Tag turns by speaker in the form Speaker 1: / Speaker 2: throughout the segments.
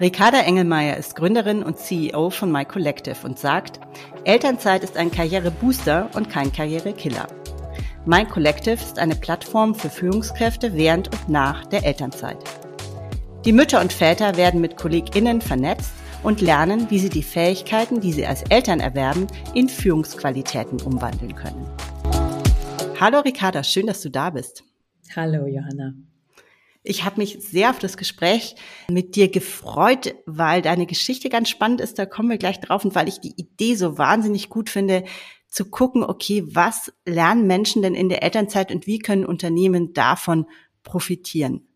Speaker 1: Ricarda Engelmeier ist Gründerin und CEO von My Collective und sagt, Elternzeit ist ein Karrierebooster und kein Karrierekiller. My Collective ist eine Plattform für Führungskräfte während und nach der Elternzeit. Die Mütter und Väter werden mit KollegInnen vernetzt und lernen, wie sie die Fähigkeiten, die sie als Eltern erwerben, in Führungsqualitäten umwandeln können. Hallo Ricarda, schön, dass du da bist.
Speaker 2: Hallo Johanna.
Speaker 1: Ich habe mich sehr auf das Gespräch mit dir gefreut, weil deine Geschichte ganz spannend ist. Da kommen wir gleich drauf und weil ich die Idee so wahnsinnig gut finde, zu gucken, okay, was lernen Menschen denn in der Elternzeit und wie können Unternehmen davon profitieren?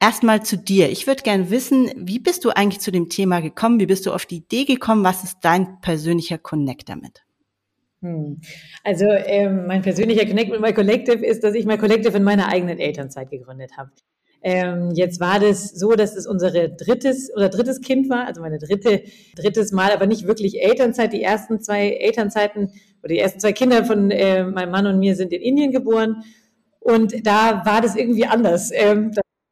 Speaker 1: Erstmal zu dir. Ich würde gerne wissen, wie bist du eigentlich zu dem Thema gekommen? Wie bist du auf die Idee gekommen? Was ist dein persönlicher Connect damit?
Speaker 2: Hm. Also ähm, mein persönlicher Connect mit My Collective ist, dass ich My Collective in meiner eigenen Elternzeit gegründet habe. Ähm, jetzt war das so, dass es unsere drittes oder drittes Kind war, also meine dritte, drittes Mal, aber nicht wirklich Elternzeit. Die ersten zwei Elternzeiten oder die ersten zwei Kinder von äh, meinem Mann und mir sind in Indien geboren. Und da war das irgendwie anders. Ähm,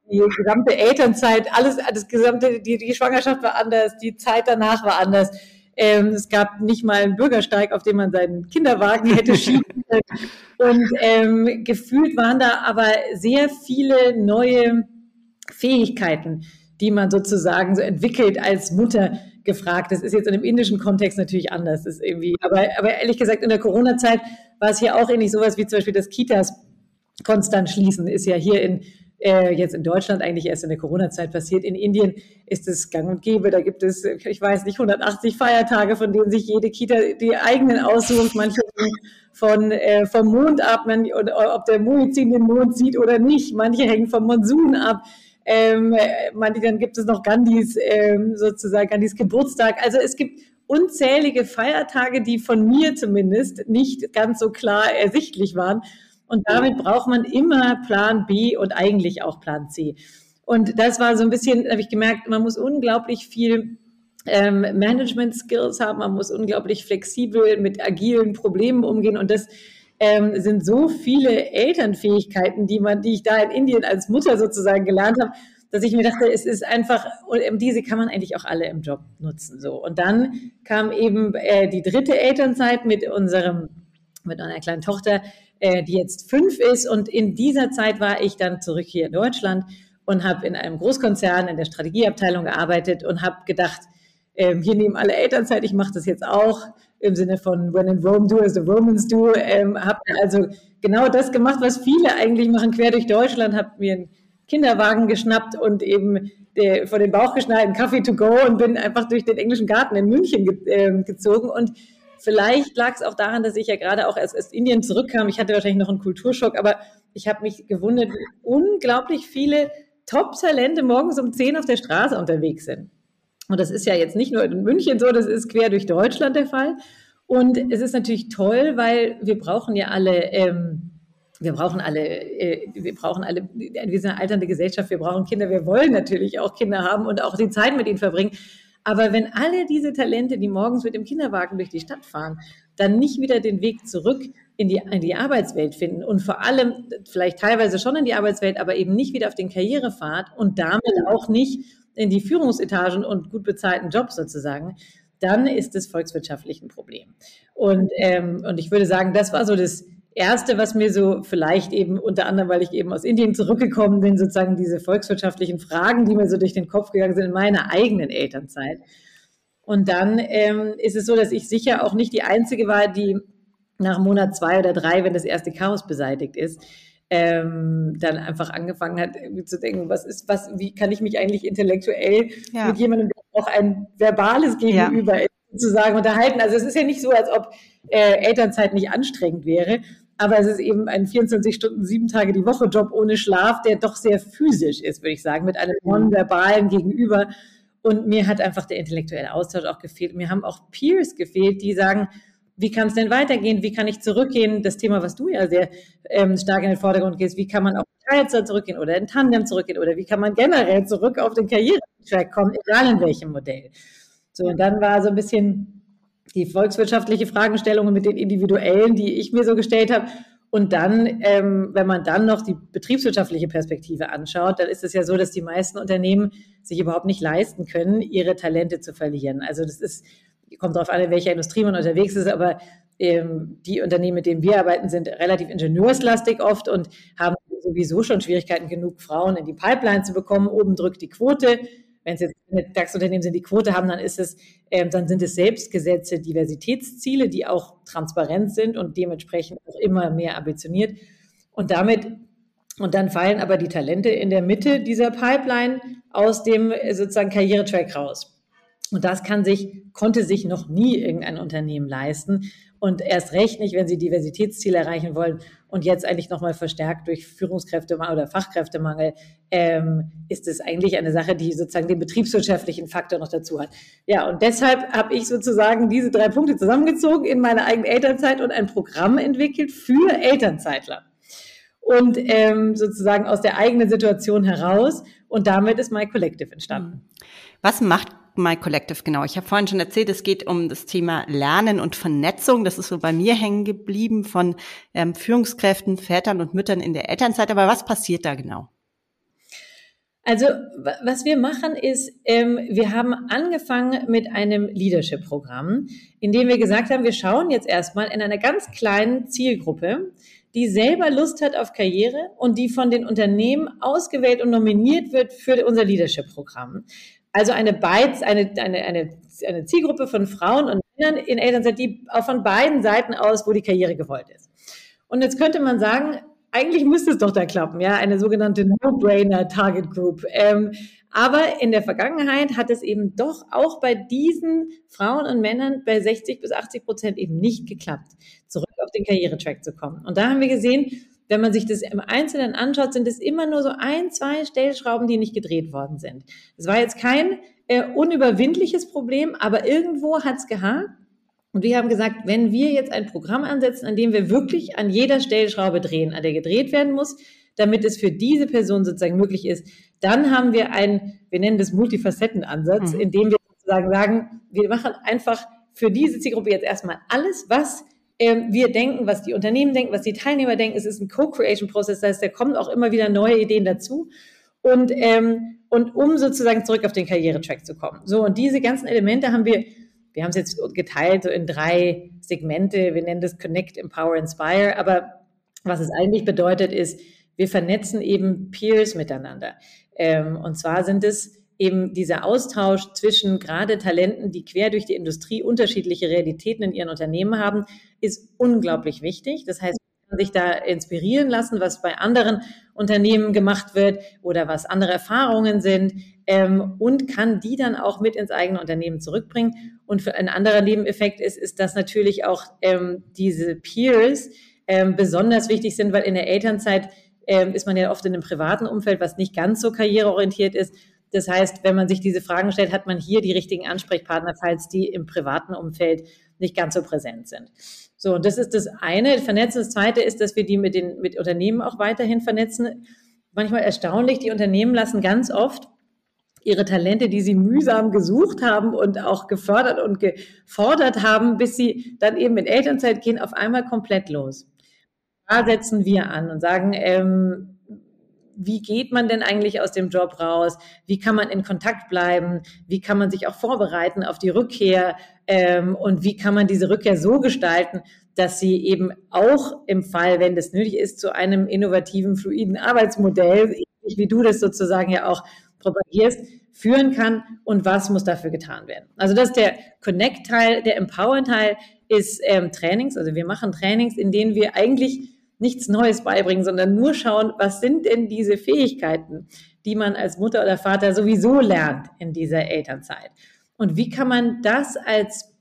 Speaker 2: die gesamte Elternzeit, alles, das gesamte, die, die Schwangerschaft war anders, die Zeit danach war anders. Ähm, es gab nicht mal einen Bürgersteig, auf dem man seinen Kinderwagen hätte schieben können. Und ähm, gefühlt waren da aber sehr viele neue Fähigkeiten, die man sozusagen so entwickelt als Mutter gefragt. Das ist jetzt in einem indischen Kontext natürlich anders. Das ist irgendwie, aber, aber ehrlich gesagt, in der Corona-Zeit war es hier auch ähnlich sowas wie zum Beispiel das Kitas konstant schließen, ist ja hier in äh, jetzt in Deutschland eigentlich erst in der Corona-Zeit passiert. In Indien ist es gang und gäbe. Da gibt es, ich weiß nicht, 180 Feiertage, von denen sich jede Kita die eigenen aussucht. Manche von, äh, vom Mond ab, man, ob der Muizin den Mond sieht oder nicht. Manche hängen vom Monsun ab. Ähm, manche, dann gibt es noch Gandhis, ähm, sozusagen Gandhis Geburtstag. Also es gibt unzählige Feiertage, die von mir zumindest nicht ganz so klar ersichtlich waren. Und damit braucht man immer Plan B und eigentlich auch Plan C. Und das war so ein bisschen, habe ich gemerkt, man muss unglaublich viel ähm, Management-Skills haben, man muss unglaublich flexibel mit agilen Problemen umgehen und das ähm, sind so viele Elternfähigkeiten, die man, die ich da in Indien als Mutter sozusagen gelernt habe, dass ich mir dachte, es ist einfach, und diese kann man eigentlich auch alle im Job nutzen. So. Und dann kam eben äh, die dritte Elternzeit mit unserem, mit einer kleinen Tochter, äh, die jetzt fünf ist. Und in dieser Zeit war ich dann zurück hier in Deutschland und habe in einem Großkonzern in der Strategieabteilung gearbeitet und habe gedacht, ähm, hier nehmen alle Elternzeit, ich mache das jetzt auch im Sinne von When in Rome do as the Romans do. Ähm, habe also genau das gemacht, was viele eigentlich machen, quer durch Deutschland, habe mir einen Kinderwagen geschnappt und eben der, vor den Bauch geschnallt, einen Kaffee to go und bin einfach durch den englischen Garten in München ge äh, gezogen und Vielleicht lag es auch daran, dass ich ja gerade auch erst aus Indien zurückkam. Ich hatte wahrscheinlich noch einen Kulturschock, aber ich habe mich gewundert, wie unglaublich viele Top-Talente morgens um 10 auf der Straße unterwegs sind. Und das ist ja jetzt nicht nur in München so, das ist quer durch Deutschland der Fall. Und es ist natürlich toll, weil wir brauchen ja alle, ähm, wir brauchen alle, äh, wir brauchen alle, wir sind eine alternde Gesellschaft, wir brauchen Kinder, wir wollen natürlich auch Kinder haben und auch die Zeit mit ihnen verbringen. Aber wenn alle diese Talente, die morgens mit dem Kinderwagen durch die Stadt fahren, dann nicht wieder den Weg zurück in die, in die Arbeitswelt finden und vor allem vielleicht teilweise schon in die Arbeitswelt, aber eben nicht wieder auf den Karrierepfad und damit auch nicht in die Führungsetagen und gut bezahlten Jobs sozusagen, dann ist es volkswirtschaftlich ein Problem. Und, ähm, und ich würde sagen, das war so das, Erste, was mir so vielleicht eben unter anderem, weil ich eben aus Indien zurückgekommen bin, sozusagen diese volkswirtschaftlichen Fragen, die mir so durch den Kopf gegangen sind in meiner eigenen Elternzeit. Und dann ähm, ist es so, dass ich sicher auch nicht die Einzige war, die nach Monat zwei oder drei, wenn das erste Chaos beseitigt ist, ähm, dann einfach angefangen hat, zu denken, was ist, was, wie kann ich mich eigentlich intellektuell ja. mit jemandem, der auch ein verbales Gegenüber ja. sozusagen unterhalten. Also es ist ja nicht so, als ob äh, Elternzeit nicht anstrengend wäre, aber es ist eben ein 24 Stunden, sieben Tage die Woche Job ohne Schlaf, der doch sehr physisch ist, würde ich sagen, mit einem nonverbalen Gegenüber. Und mir hat einfach der intellektuelle Austausch auch gefehlt. Mir haben auch Peers gefehlt, die sagen, wie kann es denn weitergehen? Wie kann ich zurückgehen? Das Thema, was du ja sehr ähm, stark in den Vordergrund gehst, wie kann man auf Teilzeit zurückgehen oder in Tandem zurückgehen oder wie kann man generell zurück auf den Karrieretrack kommen, egal in welchem Modell. So, und dann war so ein bisschen die volkswirtschaftliche Fragestellungen mit den individuellen, die ich mir so gestellt habe. Und dann, ähm, wenn man dann noch die betriebswirtschaftliche Perspektive anschaut, dann ist es ja so, dass die meisten Unternehmen sich überhaupt nicht leisten können, ihre Talente zu verlieren. Also das ist, kommt darauf an, in welcher Industrie man unterwegs ist, aber ähm, die Unternehmen, mit denen wir arbeiten, sind relativ ingenieurslastig oft und haben sowieso schon Schwierigkeiten genug, Frauen in die Pipeline zu bekommen. Oben drückt die Quote. Wenn es jetzt DAX-Unternehmen sind, die Quote haben, dann ist es, ähm, dann sind es selbstgesetzte Diversitätsziele, die auch transparent sind und dementsprechend auch immer mehr ambitioniert. Und damit und dann fallen aber die Talente in der Mitte dieser Pipeline aus dem äh, sozusagen Karrieretrack raus. Und das kann sich, konnte sich noch nie irgendein Unternehmen leisten. Und erst recht nicht, wenn sie Diversitätsziele erreichen wollen und jetzt eigentlich nochmal verstärkt durch Führungskräftemangel oder Fachkräftemangel, ähm, ist es eigentlich eine Sache, die sozusagen den betriebswirtschaftlichen Faktor noch dazu hat. Ja, und deshalb habe ich sozusagen diese drei Punkte zusammengezogen in meine eigene Elternzeit und ein Programm entwickelt für Elternzeitler. Und ähm, sozusagen aus der eigenen Situation heraus. Und damit ist My Collective entstanden.
Speaker 1: Was macht My Collective, genau. Ich habe vorhin schon erzählt, es geht um das Thema Lernen und Vernetzung. Das ist so bei mir hängen geblieben von ähm, Führungskräften, Vätern und Müttern in der Elternzeit. Aber was passiert da genau?
Speaker 2: Also was wir machen ist, ähm, wir haben angefangen mit einem Leadership-Programm, in dem wir gesagt haben, wir schauen jetzt erstmal in einer ganz kleinen Zielgruppe, die selber Lust hat auf Karriere und die von den Unternehmen ausgewählt und nominiert wird für unser Leadership-Programm. Also eine, Beiz, eine, eine, eine, eine Zielgruppe von Frauen und Männern in Elternzeit, die auch von beiden Seiten aus, wo die Karriere gewollt ist. Und jetzt könnte man sagen, eigentlich müsste es doch da klappen, ja, eine sogenannte No-Brainer Target Group. Ähm, aber in der Vergangenheit hat es eben doch auch bei diesen Frauen und Männern bei 60 bis 80 Prozent eben nicht geklappt, zurück auf den Karrieretrack zu kommen. Und da haben wir gesehen, wenn man sich das im Einzelnen anschaut, sind es immer nur so ein, zwei Stellschrauben, die nicht gedreht worden sind. Es war jetzt kein äh, unüberwindliches Problem, aber irgendwo hat es gehakt. Und wir haben gesagt, wenn wir jetzt ein Programm ansetzen, an dem wir wirklich an jeder Stellschraube drehen, an der gedreht werden muss, damit es für diese Person sozusagen möglich ist, dann haben wir einen, wir nennen das Multifacettenansatz, mhm. in dem wir sozusagen sagen, wir machen einfach für diese Zielgruppe jetzt erstmal alles, was ähm, wir denken, was die Unternehmen denken, was die Teilnehmer denken. Es ist ein Co-Creation-Prozess, das heißt, da kommen auch immer wieder neue Ideen dazu. Und, ähm, und um sozusagen zurück auf den Karrieretrack zu kommen. So, und diese ganzen Elemente haben wir, wir haben es jetzt geteilt so in drei Segmente. Wir nennen das Connect, Empower, Inspire. Aber was es eigentlich bedeutet, ist, wir vernetzen eben Peers miteinander. Ähm, und zwar sind es eben dieser Austausch zwischen gerade Talenten, die quer durch die Industrie unterschiedliche Realitäten in ihren Unternehmen haben, ist unglaublich wichtig. Das heißt, sich da inspirieren lassen, was bei anderen Unternehmen gemacht wird oder was andere Erfahrungen sind ähm, und kann die dann auch mit ins eigene Unternehmen zurückbringen. Und für ein anderer Nebeneffekt ist, ist, dass natürlich auch ähm, diese Peers ähm, besonders wichtig sind, weil in der Elternzeit ähm, ist man ja oft in einem privaten Umfeld, was nicht ganz so karriereorientiert ist. Das heißt, wenn man sich diese Fragen stellt, hat man hier die richtigen Ansprechpartner, falls die im privaten Umfeld nicht ganz so präsent sind. So, und das ist das eine. Vernetzen. Das zweite ist, dass wir die mit den mit Unternehmen auch weiterhin vernetzen. Manchmal erstaunlich, die Unternehmen lassen ganz oft ihre Talente, die sie mühsam gesucht haben und auch gefördert und gefordert haben, bis sie dann eben in Elternzeit gehen, auf einmal komplett los. Da setzen wir an und sagen, ähm, wie geht man denn eigentlich aus dem Job raus? Wie kann man in Kontakt bleiben? Wie kann man sich auch vorbereiten auf die Rückkehr? Ähm, und wie kann man diese Rückkehr so gestalten, dass sie eben auch im Fall, wenn das nötig ist, zu einem innovativen, fluiden Arbeitsmodell, wie du das sozusagen ja auch propagierst, führen kann und was muss dafür getan werden. Also das ist der Connect-Teil, der Empower-Teil ist ähm, Trainings. Also wir machen Trainings, in denen wir eigentlich nichts Neues beibringen, sondern nur schauen, was sind denn diese Fähigkeiten, die man als Mutter oder Vater sowieso lernt in dieser Elternzeit. Und wie kann man das als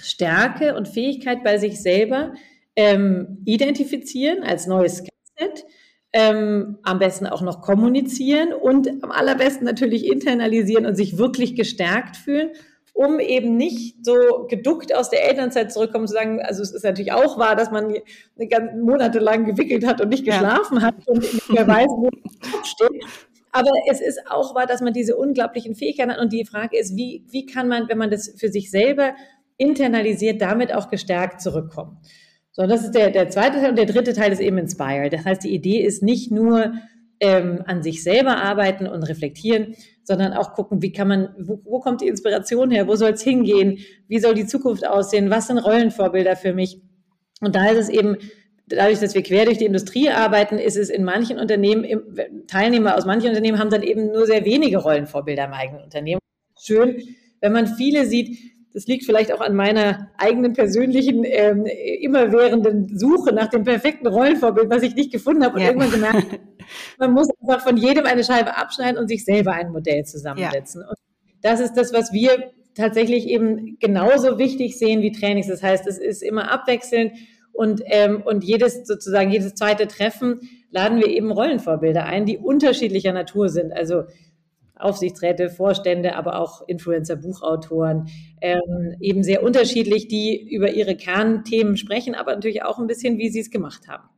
Speaker 2: Stärke und Fähigkeit bei sich selber ähm, identifizieren, als neues Skillset, ähm, am besten auch noch kommunizieren und am allerbesten natürlich internalisieren und sich wirklich gestärkt fühlen um eben nicht so geduckt aus der Elternzeit zurückkommen zu sagen, also es ist natürlich auch wahr, dass man eine ganze Monate lang gewickelt hat und nicht geschlafen ja. hat und nicht mehr weiß, wo Kopf steht. Aber es ist auch wahr, dass man diese unglaublichen Fähigkeiten hat und die Frage ist, wie, wie kann man, wenn man das für sich selber internalisiert, damit auch gestärkt zurückkommen? So, das ist der, der zweite Teil und der dritte Teil ist eben Inspire. Das heißt, die Idee ist nicht nur ähm, an sich selber arbeiten und reflektieren, sondern auch gucken, wie kann man, wo, wo kommt die Inspiration her, wo soll es hingehen, wie soll die Zukunft aussehen, was sind Rollenvorbilder für mich. Und da ist es eben, dadurch, dass wir quer durch die Industrie arbeiten, ist es in manchen Unternehmen, Teilnehmer aus manchen Unternehmen haben dann eben nur sehr wenige Rollenvorbilder im eigenen Unternehmen. Schön, wenn man viele sieht, das liegt vielleicht auch an meiner eigenen persönlichen, ähm, immerwährenden Suche nach dem perfekten Rollenvorbild, was ich nicht gefunden habe und ja. irgendwann gemerkt, man muss einfach von jedem eine Scheibe abschneiden und sich selber ein Modell zusammensetzen. Ja. Und das ist das, was wir tatsächlich eben genauso wichtig sehen wie Trainings. Das heißt, es ist immer abwechselnd und, ähm, und jedes sozusagen, jedes zweite Treffen laden wir eben Rollenvorbilder ein, die unterschiedlicher Natur sind. Also Aufsichtsräte, Vorstände, aber auch Influencer, Buchautoren, ähm, eben sehr unterschiedlich, die über ihre Kernthemen sprechen, aber natürlich auch ein bisschen, wie sie es gemacht haben.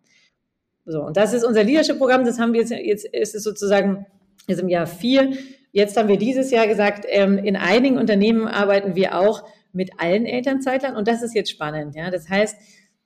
Speaker 2: So, und das ist unser Leadership-Programm, das haben wir jetzt, jetzt ist es sozusagen ist im Jahr vier. Jetzt haben wir dieses Jahr gesagt, ähm, in einigen Unternehmen arbeiten wir auch mit allen Elternzeitlern und das ist jetzt spannend. Ja, das heißt,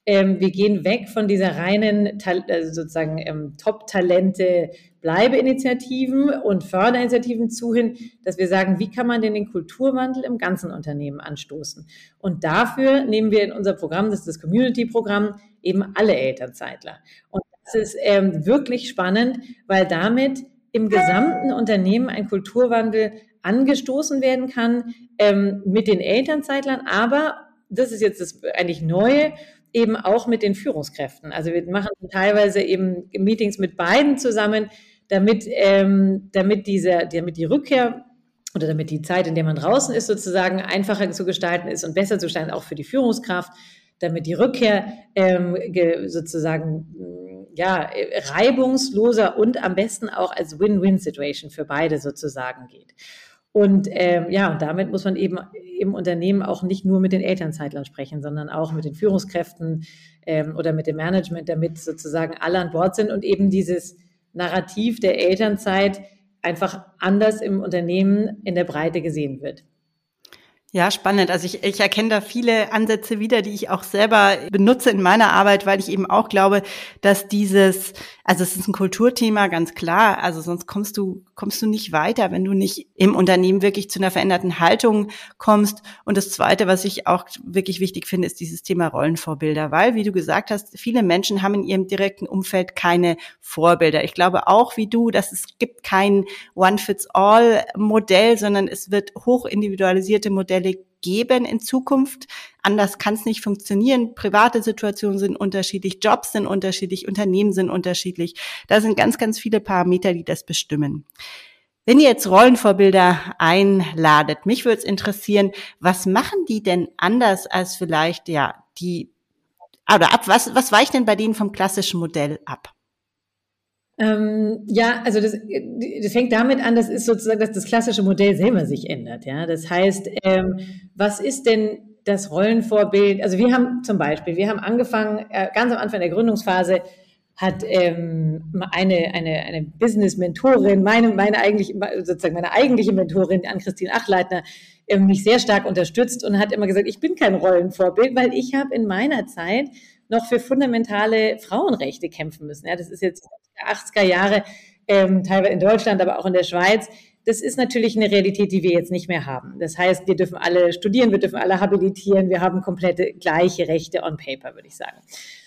Speaker 2: ähm, wir gehen weg von dieser reinen also sozusagen ähm, Top-Talente Bleibeinitiativen und Förderinitiativen zu hin, dass wir sagen, wie kann man denn den Kulturwandel im ganzen Unternehmen anstoßen? Und dafür nehmen wir in unser Programm, das ist das Community-Programm, eben alle Elternzeitler. Und das ist ähm, wirklich spannend, weil damit im gesamten Unternehmen ein Kulturwandel angestoßen werden kann ähm, mit den Elternzeitlern, aber das ist jetzt das eigentlich Neue, eben auch mit den Führungskräften. Also wir machen teilweise eben Meetings mit beiden zusammen, damit, ähm, damit, diese, damit die Rückkehr oder damit die Zeit, in der man draußen ist, sozusagen einfacher zu gestalten ist und besser zu gestalten, auch für die Führungskraft, damit die Rückkehr ähm, sozusagen ja, reibungsloser und am besten auch als Win-Win-Situation für beide sozusagen geht. Und ähm, ja, und damit muss man eben im Unternehmen auch nicht nur mit den Elternzeitlern sprechen, sondern auch mit den Führungskräften ähm, oder mit dem Management, damit sozusagen alle an Bord sind und eben dieses Narrativ der Elternzeit einfach anders im Unternehmen in der Breite gesehen wird.
Speaker 1: Ja, spannend. Also ich, ich erkenne da viele Ansätze wieder, die ich auch selber benutze in meiner Arbeit, weil ich eben auch glaube, dass dieses, also es ist ein Kulturthema, ganz klar. Also sonst kommst du, kommst du nicht weiter, wenn du nicht im Unternehmen wirklich zu einer veränderten Haltung kommst. Und das zweite, was ich auch wirklich wichtig finde, ist dieses Thema Rollenvorbilder, weil, wie du gesagt hast, viele Menschen haben in ihrem direkten Umfeld keine Vorbilder. Ich glaube auch wie du, dass es gibt kein One-Fits-All-Modell, sondern es wird hoch individualisierte Modelle Modelle geben in Zukunft. Anders kann es nicht funktionieren. Private Situationen sind unterschiedlich, Jobs sind unterschiedlich, Unternehmen sind unterschiedlich. Da sind ganz, ganz viele Parameter, die das bestimmen. Wenn ihr jetzt Rollenvorbilder einladet, mich würde es interessieren, was machen die denn anders als vielleicht ja die oder ab was was weicht denn bei denen vom klassischen Modell ab?
Speaker 2: Ähm, ja, also das, das fängt damit an, das ist sozusagen, dass das klassische Modell selber sich ändert. Ja, das heißt, ähm, was ist denn das Rollenvorbild? Also wir haben zum Beispiel, wir haben angefangen äh, ganz am Anfang der Gründungsphase hat ähm, eine, eine, eine Business-Mentorin, meine, meine eigentlich, sozusagen meine eigentliche Mentorin, Ann-Christine Achleitner, äh, mich sehr stark unterstützt und hat immer gesagt, ich bin kein Rollenvorbild, weil ich habe in meiner Zeit noch für fundamentale Frauenrechte kämpfen müssen. Ja, das ist jetzt 80er Jahre, ähm, teilweise in Deutschland, aber auch in der Schweiz. Das ist natürlich eine Realität, die wir jetzt nicht mehr haben. Das heißt, wir dürfen alle studieren, wir dürfen alle habilitieren, wir haben komplette gleiche Rechte on paper, würde ich sagen.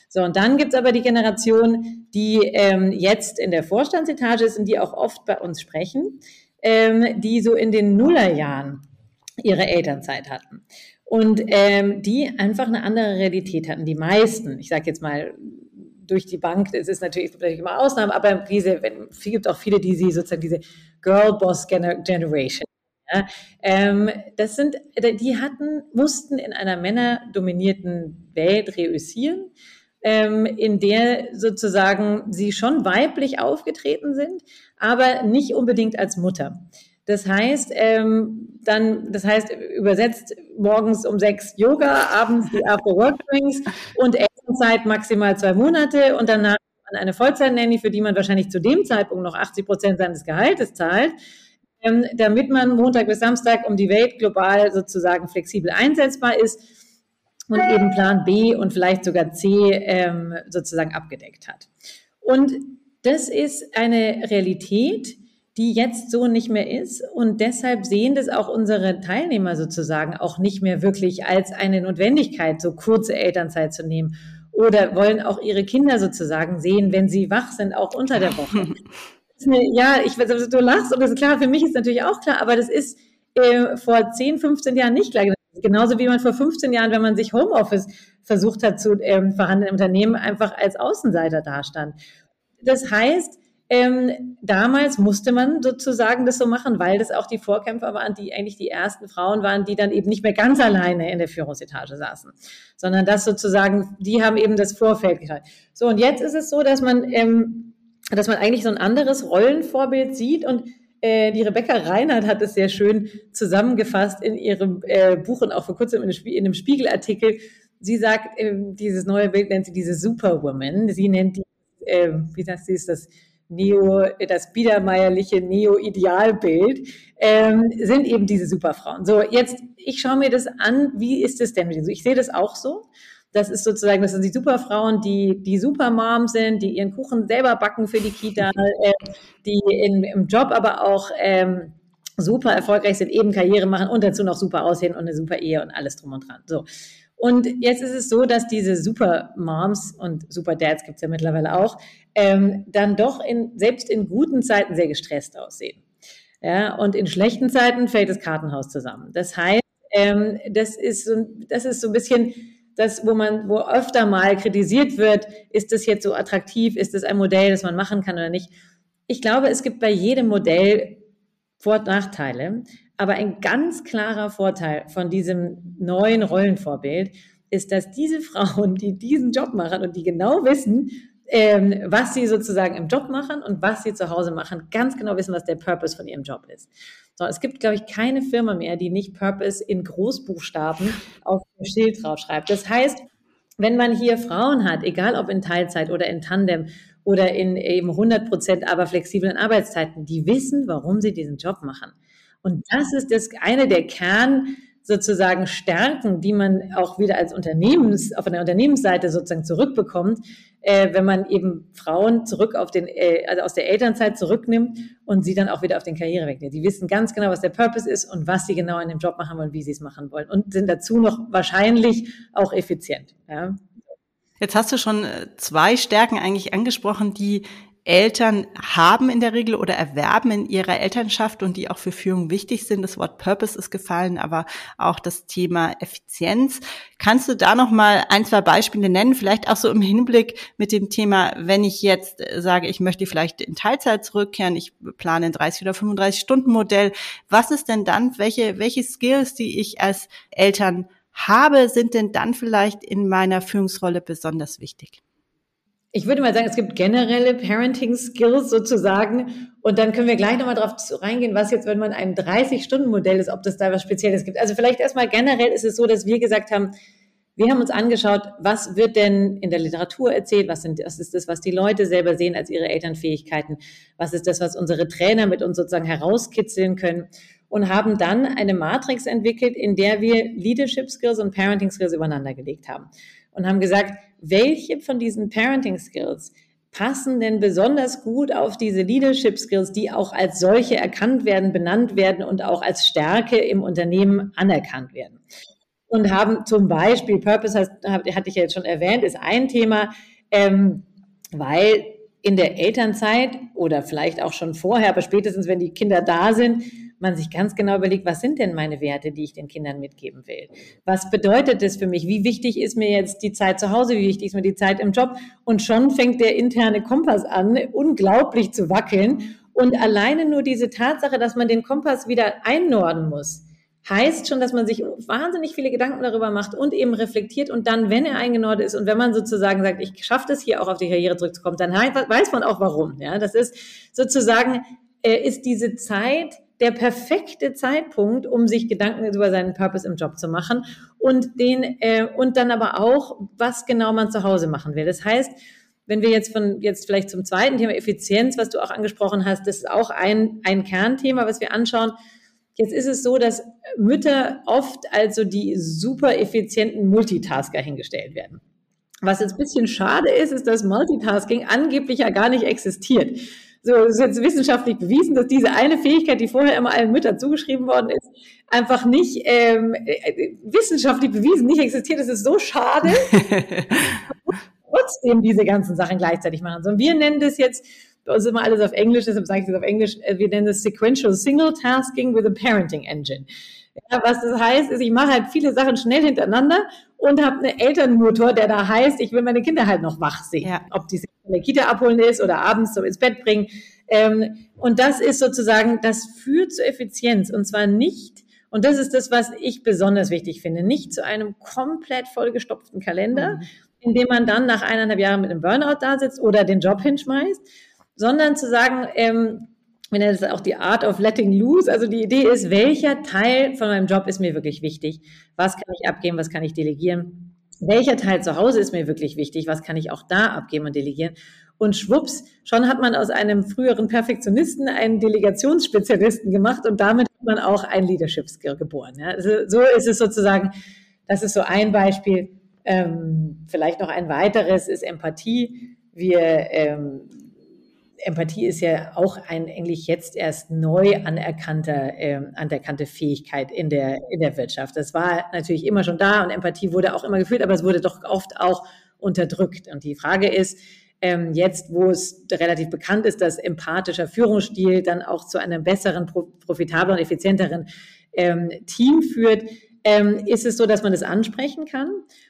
Speaker 2: So, und dann gibt's aber die Generation, die ähm, jetzt in der Vorstandsetage ist und die auch oft bei uns sprechen, ähm, die so in den Nullerjahren ihre Elternzeit hatten und ähm, die einfach eine andere Realität hatten. Die meisten, ich sage jetzt mal durch die Bank, es ist natürlich, immer Ausnahmen, aber diese, wenn, es gibt auch viele, die sie sozusagen diese Girl Boss Generation. Ja, ähm, das sind, die hatten, mussten in einer männerdominierten Welt reüssieren, ähm, in der sozusagen sie schon weiblich aufgetreten sind, aber nicht unbedingt als Mutter. Das heißt, ähm, dann, das heißt, übersetzt morgens um sechs Yoga, abends die After-Work-Drinks und Elternzeit maximal zwei Monate und danach eine Vollzeit-Nanny, für die man wahrscheinlich zu dem Zeitpunkt noch 80 Prozent seines Gehaltes zahlt, ähm, damit man Montag bis Samstag um die Welt global sozusagen flexibel einsetzbar ist. und eben Plan B und vielleicht sogar C ähm, sozusagen abgedeckt hat. Und das ist eine Realität, die jetzt so nicht mehr ist. Und deshalb sehen das auch unsere Teilnehmer sozusagen auch nicht mehr wirklich als eine Notwendigkeit, so kurze Elternzeit zu nehmen. Oder wollen auch ihre Kinder sozusagen sehen, wenn sie wach sind, auch unter der Woche. ja, ich weiß, du lachst und das ist klar, für mich ist natürlich auch klar, aber das ist äh, vor 10, 15 Jahren nicht klar. Genauso wie man vor 15 Jahren, wenn man sich Homeoffice versucht hat zu ähm, verhandeln im Unternehmen, einfach als Außenseiter dastand. Das heißt, ähm, damals musste man sozusagen das so machen, weil das auch die Vorkämpfer waren, die eigentlich die ersten Frauen waren, die dann eben nicht mehr ganz alleine in der Führungsetage saßen, sondern das sozusagen, die haben eben das Vorfeld gehalten. So, und jetzt ist es so, dass man, ähm, dass man eigentlich so ein anderes Rollenvorbild sieht und äh, die Rebecca Reinhardt hat es sehr schön zusammengefasst in ihrem äh, Buch und auch vor kurzem in einem Spiegelartikel. Sie sagt, äh, dieses neue Bild nennt sie diese Superwoman. Sie nennt die, äh, wie das ist das, Neo, das biedermeierliche Neo-Idealbild, ähm, sind eben diese Superfrauen. So, jetzt, ich schaue mir das an, wie ist es denn? Ich sehe das auch so. Das ist sozusagen, das sind die Superfrauen, die, die Supermom sind, die ihren Kuchen selber backen für die Kita, äh, die in, im Job aber auch ähm, super erfolgreich sind, eben Karriere machen und dazu noch super aussehen und eine super Ehe und alles drum und dran. So. Und jetzt ist es so, dass diese Super-Moms und Super-Dads gibt es ja mittlerweile auch, ähm, dann doch in, selbst in guten Zeiten sehr gestresst aussehen. Ja, und in schlechten Zeiten fällt das Kartenhaus zusammen. Das heißt, ähm, das, ist so, das ist so ein bisschen das, wo man, wo öfter mal kritisiert wird, ist das jetzt so attraktiv, ist das ein Modell, das man machen kann oder nicht. Ich glaube, es gibt bei jedem Modell Vor- und Nachteile. Aber ein ganz klarer Vorteil von diesem neuen Rollenvorbild ist, dass diese Frauen, die diesen Job machen und die genau wissen, ähm, was sie sozusagen im Job machen und was sie zu Hause machen, ganz genau wissen, was der Purpose von ihrem Job ist. So, es gibt, glaube ich, keine Firma mehr, die nicht Purpose in Großbuchstaben auf dem Schild draufschreibt. Das heißt, wenn man hier Frauen hat, egal ob in Teilzeit oder in Tandem oder in eben 100 Prozent aber flexiblen Arbeitszeiten, die wissen, warum sie diesen Job machen. Und das ist das eine der Kern sozusagen Stärken, die man auch wieder als Unternehmens, auf einer Unternehmensseite sozusagen zurückbekommt, äh, wenn man eben Frauen zurück auf den, äh, also aus der Elternzeit zurücknimmt und sie dann auch wieder auf den Karriereweg nimmt. Die wissen ganz genau, was der Purpose ist und was sie genau in dem Job machen wollen, wie sie es machen wollen und sind dazu noch wahrscheinlich auch effizient. Ja.
Speaker 1: Jetzt hast du schon äh, zwei Stärken eigentlich angesprochen, die Eltern haben in der Regel oder erwerben in ihrer Elternschaft und die auch für Führung wichtig sind. Das Wort Purpose ist gefallen, aber auch das Thema Effizienz. Kannst du da noch mal ein, zwei Beispiele nennen? Vielleicht auch so im Hinblick mit dem Thema, wenn ich jetzt sage, ich möchte vielleicht in Teilzeit zurückkehren, ich plane ein 30 oder 35 Stunden Modell. Was ist denn dann, welche, welche Skills, die ich als Eltern habe, sind denn dann vielleicht in meiner Führungsrolle besonders wichtig?
Speaker 2: Ich würde mal sagen, es gibt generelle Parenting Skills sozusagen. Und dann können wir gleich nochmal drauf reingehen, was jetzt, wenn man ein 30-Stunden-Modell ist, ob das da was Spezielles gibt. Also vielleicht erstmal generell ist es so, dass wir gesagt haben, wir haben uns angeschaut, was wird denn in der Literatur erzählt, was, sind, was ist das, was die Leute selber sehen als ihre Elternfähigkeiten, was ist das, was unsere Trainer mit uns sozusagen herauskitzeln können und haben dann eine Matrix entwickelt, in der wir Leadership Skills und Parenting Skills übereinander gelegt haben und haben gesagt, welche von diesen Parenting Skills passen denn besonders gut auf diese Leadership Skills, die auch als solche erkannt werden, benannt werden und auch als Stärke im Unternehmen anerkannt werden. Und haben zum Beispiel, Purpose hatte ich ja jetzt schon erwähnt, ist ein Thema, ähm, weil in der Elternzeit oder vielleicht auch schon vorher, aber spätestens wenn die Kinder da sind, man sich ganz genau überlegt, was sind denn meine Werte, die ich den Kindern mitgeben will? Was bedeutet das für mich? Wie wichtig ist mir jetzt die Zeit zu Hause? Wie wichtig ist mir die Zeit im Job? Und schon fängt der interne Kompass an, unglaublich zu wackeln. Und alleine nur diese Tatsache, dass man den Kompass wieder einnorden muss, heißt schon, dass man sich wahnsinnig viele Gedanken darüber macht und eben reflektiert und dann, wenn er eingenordet ist und wenn man sozusagen sagt, ich schaffe es hier auch auf die Karriere zurückzukommen, dann weiß man auch warum. Ja, das ist sozusagen, äh, ist diese Zeit der perfekte Zeitpunkt, um sich Gedanken über seinen Purpose im Job zu machen und den äh, und dann aber auch, was genau man zu Hause machen will. Das heißt, wenn wir jetzt von jetzt vielleicht zum zweiten Thema Effizienz, was du auch angesprochen hast, das ist auch ein ein Kernthema, was wir anschauen. Jetzt ist es so, dass Mütter oft also die super effizienten Multitasker hingestellt werden. Was jetzt ein bisschen schade ist, ist, dass Multitasking angeblich ja gar nicht existiert. So, es ist jetzt wissenschaftlich bewiesen, dass diese eine Fähigkeit, die vorher immer allen Müttern zugeschrieben worden ist, einfach nicht ähm, äh, wissenschaftlich bewiesen, nicht existiert. Das ist so schade. trotzdem diese ganzen Sachen gleichzeitig machen. So, und wir nennen das jetzt, bei uns ist immer alles auf Englisch, deshalb sage ich das auf Englisch, äh, wir nennen das Sequential Single Tasking with a Parenting Engine. Ja, was das heißt, ist, ich mache halt viele Sachen schnell hintereinander und habe einen Elternmotor, der da heißt, ich will meine Kinder halt noch wach sehen. Ja. Ob die sich in der Kita abholen ist oder abends so ins Bett bringen. Ähm, und das ist sozusagen, das führt zur Effizienz. Und zwar nicht, und das ist das, was ich besonders wichtig finde, nicht zu einem komplett vollgestopften Kalender, mhm. in dem man dann nach eineinhalb Jahren mit einem Burnout da sitzt oder den Job hinschmeißt, sondern zu sagen, ähm, wir nennen das auch die Art of Letting Loose. Also die Idee ist, welcher Teil von meinem Job ist mir wirklich wichtig? Was kann ich abgeben? Was kann ich delegieren? Welcher Teil zu Hause ist mir wirklich wichtig? Was kann ich auch da abgeben und delegieren? Und schwupps, schon hat man aus einem früheren Perfektionisten einen Delegationsspezialisten gemacht und damit hat man auch ein Leadership Skill geboren. Ja? Also so ist es sozusagen, das ist so ein Beispiel. Ähm, vielleicht noch ein weiteres ist Empathie. Wir ähm, Empathie ist ja auch ein eigentlich jetzt erst neu anerkannter, äh, anerkannte Fähigkeit in der, in der Wirtschaft. Das war natürlich immer schon da und Empathie wurde auch immer gefühlt, aber es wurde doch oft auch unterdrückt. Und die Frage ist, ähm, jetzt, wo es relativ bekannt ist, dass empathischer Führungsstil dann auch zu einem besseren, profitablen, effizienteren ähm, Team führt, ähm, ist es so, dass man das ansprechen kann.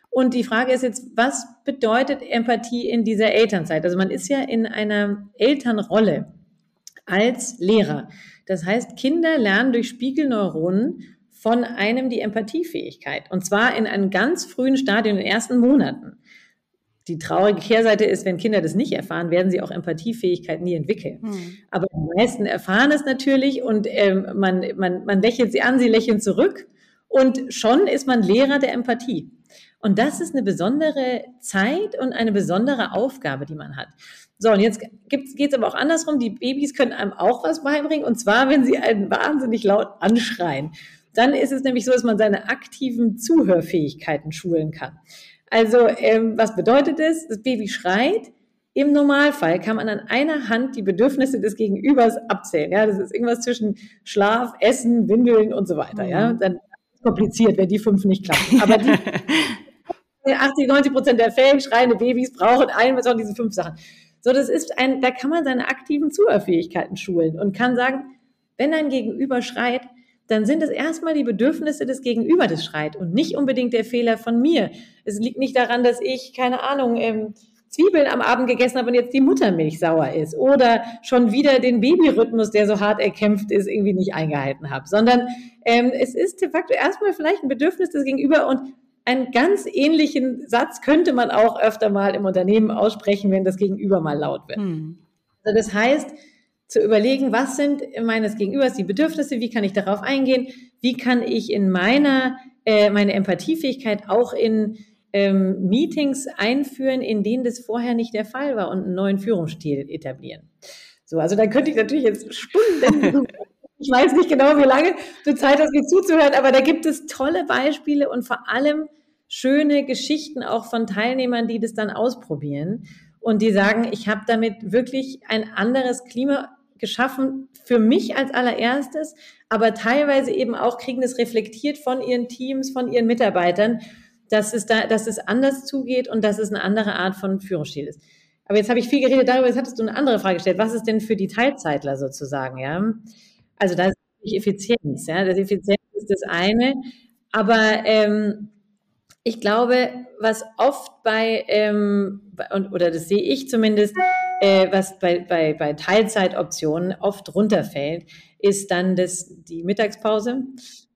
Speaker 2: Und die Frage ist jetzt, was bedeutet Empathie in dieser Elternzeit? Also man ist ja in einer Elternrolle als Lehrer. Das heißt, Kinder lernen durch Spiegelneuronen von einem die Empathiefähigkeit. Und zwar in einem ganz frühen Stadium, in den ersten Monaten. Die traurige Kehrseite ist, wenn Kinder das nicht erfahren, werden sie auch Empathiefähigkeit nie entwickeln. Hm. Aber die meisten erfahren es natürlich und ähm, man, man, man lächelt sie an, sie lächeln zurück und schon ist man Lehrer der Empathie. Und das ist eine besondere Zeit und eine besondere Aufgabe, die man hat. So, und jetzt geht es aber auch andersrum. Die Babys können einem auch was beibringen, und zwar, wenn sie einen wahnsinnig laut anschreien. Dann ist es nämlich so, dass man seine aktiven Zuhörfähigkeiten schulen kann. Also, ähm, was bedeutet es? Das Baby schreit. Im Normalfall kann man an einer Hand die Bedürfnisse des Gegenübers abzählen. Ja, das ist irgendwas zwischen Schlaf, Essen, Windeln und so weiter. Ja, mhm. dann kompliziert, wenn die fünf nicht klappen. Aber die, 80, 90 Prozent der Fälle schreiende Babys brauchen ein von diesen fünf Sachen. So, das ist ein, da kann man seine aktiven Zuhörfähigkeiten schulen und kann sagen, wenn ein Gegenüber schreit, dann sind es erstmal die Bedürfnisse des Gegenüber, das schreit und nicht unbedingt der Fehler von mir. Es liegt nicht daran, dass ich, keine Ahnung, ähm, Zwiebeln am Abend gegessen habe und jetzt die Muttermilch sauer ist oder schon wieder den Babyrhythmus, der so hart erkämpft ist, irgendwie nicht eingehalten habe, sondern ähm, es ist de facto erstmal vielleicht ein Bedürfnis des Gegenüber und einen ganz ähnlichen Satz könnte man auch öfter mal im Unternehmen aussprechen, wenn das Gegenüber mal laut wird. Hm. Also das heißt, zu überlegen, was sind meines Gegenübers die Bedürfnisse, wie kann ich darauf eingehen, wie kann ich in meiner, äh, meine Empathiefähigkeit auch in ähm, Meetings einführen, in denen das vorher nicht der Fall war und einen neuen Führungsstil etablieren. So, also da könnte ich natürlich jetzt Stunden Ich weiß nicht genau, wie lange du Zeit hast, mir zuzuhören, aber da gibt es tolle Beispiele und vor allem schöne Geschichten auch von Teilnehmern, die das dann ausprobieren und die sagen, ich habe damit wirklich ein anderes Klima geschaffen für mich als allererstes, aber teilweise eben auch kriegen das reflektiert von ihren Teams, von ihren Mitarbeitern, dass es da, dass es anders zugeht und dass es eine andere Art von Führungsstil ist. Aber jetzt habe ich viel geredet darüber, jetzt hattest du eine andere Frage gestellt. Was ist denn für die Teilzeitler sozusagen, ja? Also da ist Effizienz. Ja? Das Effizienz ist das eine. Aber ähm, ich glaube, was oft bei, ähm, oder das sehe ich zumindest, äh, was bei, bei, bei Teilzeitoptionen oft runterfällt, ist dann das, die Mittagspause.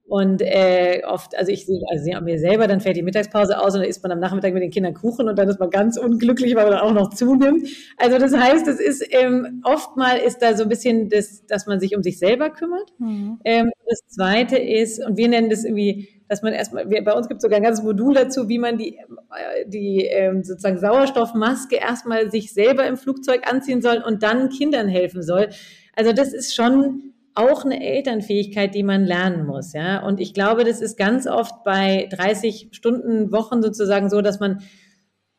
Speaker 2: Und äh, oft, also ich sehe also mir selber, dann fällt die Mittagspause aus und dann isst man am Nachmittag mit den Kindern Kuchen und dann ist man ganz unglücklich, weil man dann auch noch zunimmt. Also das heißt, es ist ähm, oftmal ist da so ein bisschen das, dass man sich um sich selber kümmert. Mhm. Ähm, das Zweite ist, und wir nennen das irgendwie, dass man erstmal, wir, bei uns gibt es sogar ein ganzes Modul dazu, wie man die, äh, die ähm, sozusagen Sauerstoffmaske erstmal sich selber im Flugzeug anziehen soll und dann Kindern helfen soll. Also das ist schon auch eine Elternfähigkeit, die man lernen muss, ja. Und ich glaube, das ist ganz oft bei 30 Stunden Wochen sozusagen so, dass man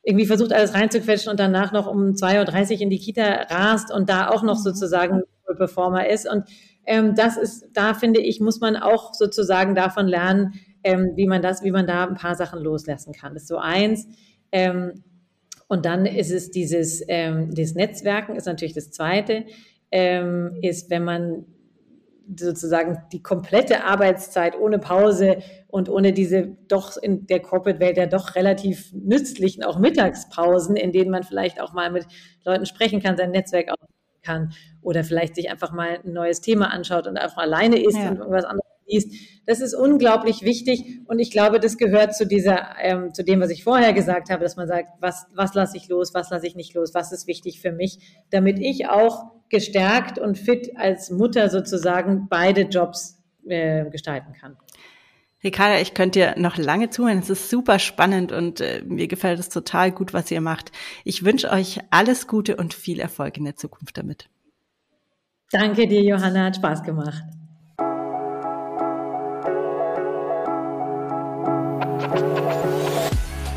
Speaker 2: irgendwie versucht, alles reinzuquetschen und danach noch um 2.30 Uhr in die Kita rast und da auch noch sozusagen Performer ist. Und ähm, das ist, da finde ich, muss man auch sozusagen davon lernen, ähm, wie man das, wie man da ein paar Sachen loslassen kann. Das ist so eins. Ähm, und dann ist es dieses, ähm, das Netzwerken ist natürlich das zweite, ähm, ist, wenn man sozusagen die komplette Arbeitszeit ohne Pause und ohne diese doch in der Corporate-Welt ja doch relativ nützlichen auch Mittagspausen, in denen man vielleicht auch mal mit Leuten sprechen kann, sein Netzwerk aufbauen kann oder vielleicht sich einfach mal ein neues Thema anschaut und einfach alleine ist ja. und irgendwas anderes liest. Das ist unglaublich wichtig und ich glaube, das gehört zu dieser, ähm, zu dem, was ich vorher gesagt habe, dass man sagt, was, was lasse ich los, was lasse ich nicht los, was ist wichtig für mich, damit ich auch gestärkt und fit als Mutter sozusagen beide Jobs äh, gestalten kann.
Speaker 1: Ricarda, ich könnte dir noch lange zuhören. Es ist super spannend und äh, mir gefällt es total gut, was ihr macht. Ich wünsche euch alles Gute und viel Erfolg in der Zukunft damit.
Speaker 2: Danke dir, Johanna. Hat Spaß gemacht.